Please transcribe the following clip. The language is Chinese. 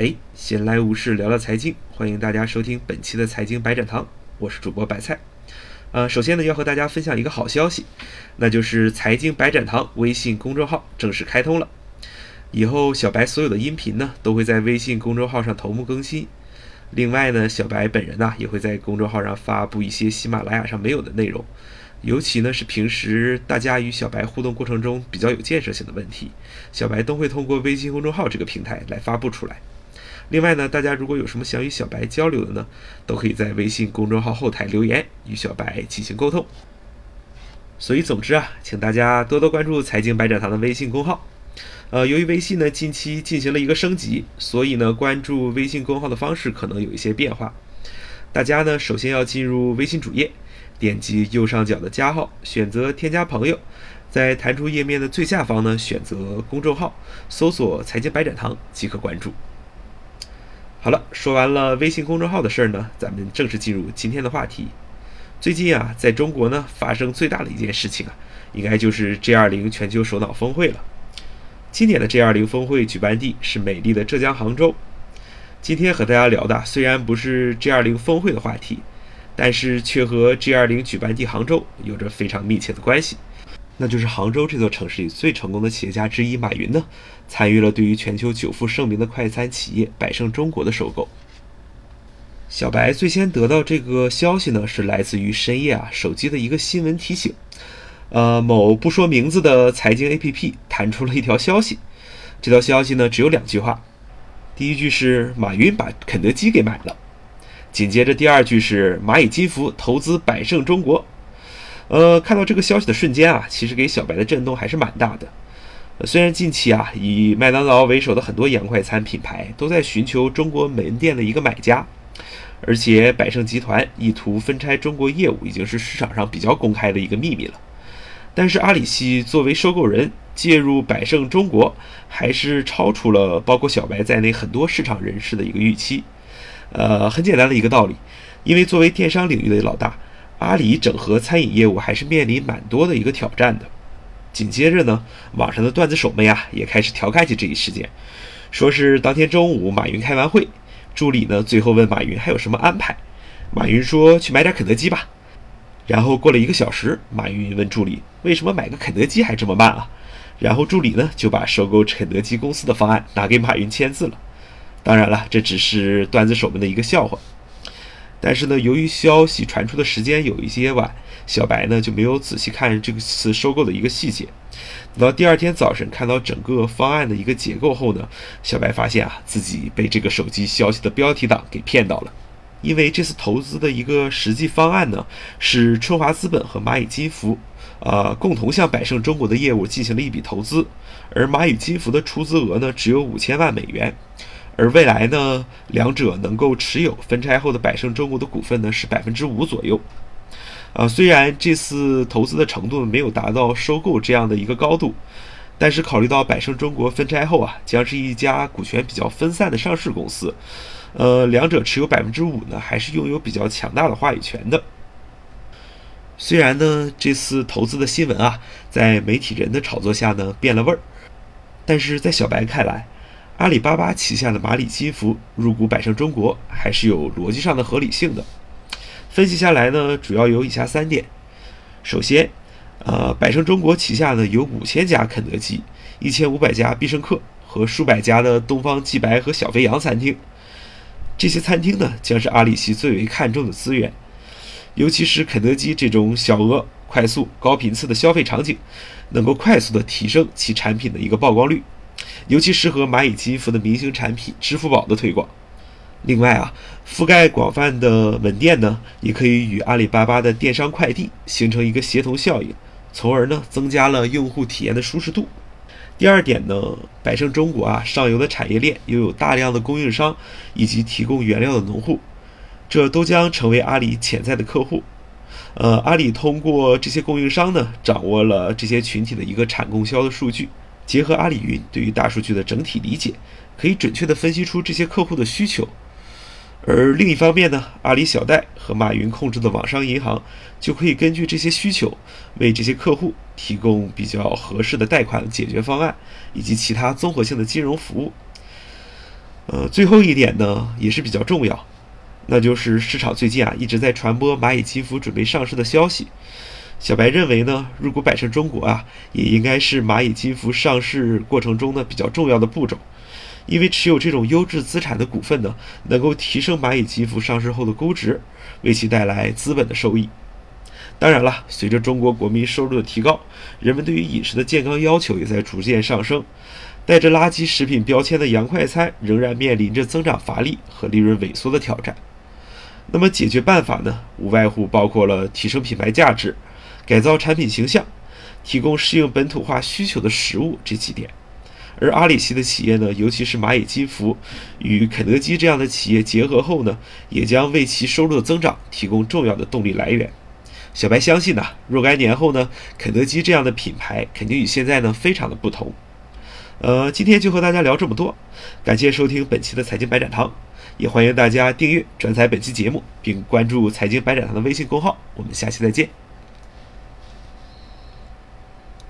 哎，闲来无事聊聊财经，欢迎大家收听本期的财经白展堂，我是主播白菜。呃，首先呢，要和大家分享一个好消息，那就是财经白展堂微信公众号正式开通了。以后小白所有的音频呢，都会在微信公众号上同步更新。另外呢，小白本人呢，也会在公众号上发布一些喜马拉雅上没有的内容，尤其呢是平时大家与小白互动过程中比较有建设性的问题，小白都会通过微信公众号这个平台来发布出来。另外呢，大家如果有什么想与小白交流的呢，都可以在微信公众号后台留言与小白进行沟通。所以总之啊，请大家多多关注财经白展堂的微信公号。呃，由于微信呢近期进行了一个升级，所以呢关注微信公号的方式可能有一些变化。大家呢首先要进入微信主页，点击右上角的加号，选择添加朋友，在弹出页面的最下方呢选择公众号，搜索财经白展堂即可关注。好了，说完了微信公众号的事儿呢，咱们正式进入今天的话题。最近啊，在中国呢发生最大的一件事情啊，应该就是 G20 全球首脑峰会了。今年的 G20 峰会举办地是美丽的浙江杭州。今天和大家聊的虽然不是 G20 峰会的话题，但是却和 G20 举办地杭州有着非常密切的关系。那就是杭州这座城市里最成功的企业家之一马云呢，参与了对于全球久负盛名的快餐企业百胜中国的收购。小白最先得到这个消息呢，是来自于深夜啊手机的一个新闻提醒，呃，某不说名字的财经 APP 弹出了一条消息，这条消息呢只有两句话，第一句是马云把肯德基给买了，紧接着第二句是蚂蚁金服投资百胜中国。呃，看到这个消息的瞬间啊，其实给小白的震动还是蛮大的。虽然近期啊，以麦当劳为首的很多洋快餐品牌都在寻求中国门店的一个买家，而且百胜集团意图分拆中国业务已经是市场上比较公开的一个秘密了。但是阿里系作为收购人介入百胜中国，还是超出了包括小白在内很多市场人士的一个预期。呃，很简单的一个道理，因为作为电商领域的老大。阿里整合餐饮业务还是面临蛮多的一个挑战的。紧接着呢，网上的段子手们呀也开始调侃起这一事件，说是当天中午马云开完会，助理呢最后问马云还有什么安排，马云说去买点肯德基吧。然后过了一个小时，马云问助理为什么买个肯德基还这么慢啊？然后助理呢就把收购肯德基公司的方案拿给马云签字了。当然了，这只是段子手们的一个笑话。但是呢，由于消息传出的时间有一些晚，小白呢就没有仔细看这次收购的一个细节。等到第二天早晨看到整个方案的一个结构后呢，小白发现啊自己被这个手机消息的标题党给骗到了。因为这次投资的一个实际方案呢，是春华资本和蚂蚁金服，呃，共同向百胜中国的业务进行了一笔投资，而蚂蚁金服的出资额呢只有五千万美元。而未来呢，两者能够持有分拆后的百胜中国的股份呢是百分之五左右。啊，虽然这次投资的程度没有达到收购这样的一个高度，但是考虑到百胜中国分拆后啊，将是一家股权比较分散的上市公司，呃，两者持有百分之五呢，还是拥有比较强大的话语权的。虽然呢，这次投资的新闻啊，在媒体人的炒作下呢变了味儿，但是在小白看来。阿里巴巴旗下的蚂蚁金服入股百胜中国，还是有逻辑上的合理性的。分析下来呢，主要有以下三点：首先，呃，百胜中国旗下呢有五千家肯德基、一千五百家必胜客和数百家的东方既白和小肥羊餐厅。这些餐厅呢，将是阿里系最为看重的资源，尤其是肯德基这种小额、快速、高频次的消费场景，能够快速的提升其产品的一个曝光率。尤其适合蚂蚁金服的明星产品支付宝的推广。另外啊，覆盖广泛的门店呢，也可以与阿里巴巴的电商快递形成一个协同效应，从而呢增加了用户体验的舒适度。第二点呢，百胜中国啊上游的产业链拥有大量的供应商以及提供原料的农户，这都将成为阿里潜在的客户。呃，阿里通过这些供应商呢，掌握了这些群体的一个产供销的数据。结合阿里云对于大数据的整体理解，可以准确地分析出这些客户的需求。而另一方面呢，阿里小贷和马云控制的网商银行就可以根据这些需求，为这些客户提供比较合适的贷款解决方案以及其他综合性的金融服务。呃，最后一点呢也是比较重要，那就是市场最近啊一直在传播蚂蚁金服准备上市的消息。小白认为呢，入股百胜中国啊，也应该是蚂蚁金服上市过程中呢比较重要的步骤，因为持有这种优质资产的股份呢，能够提升蚂蚁金服上市后的估值，为其带来资本的收益。当然了，随着中国国民收入的提高，人们对于饮食的健康要求也在逐渐上升，带着垃圾食品标签的洋快餐仍然面临着增长乏力和利润萎缩的挑战。那么解决办法呢，无外乎包括了提升品牌价值。改造产品形象，提供适应本土化需求的食物这几点，而阿里系的企业呢，尤其是蚂蚁金服与肯德基这样的企业结合后呢，也将为其收入的增长提供重要的动力来源。小白相信呢，若干年后呢，肯德基这样的品牌肯定与现在呢非常的不同。呃，今天就和大家聊这么多，感谢收听本期的财经白展堂，也欢迎大家订阅转载本期节目，并关注财经百展堂的微信公号。我们下期再见。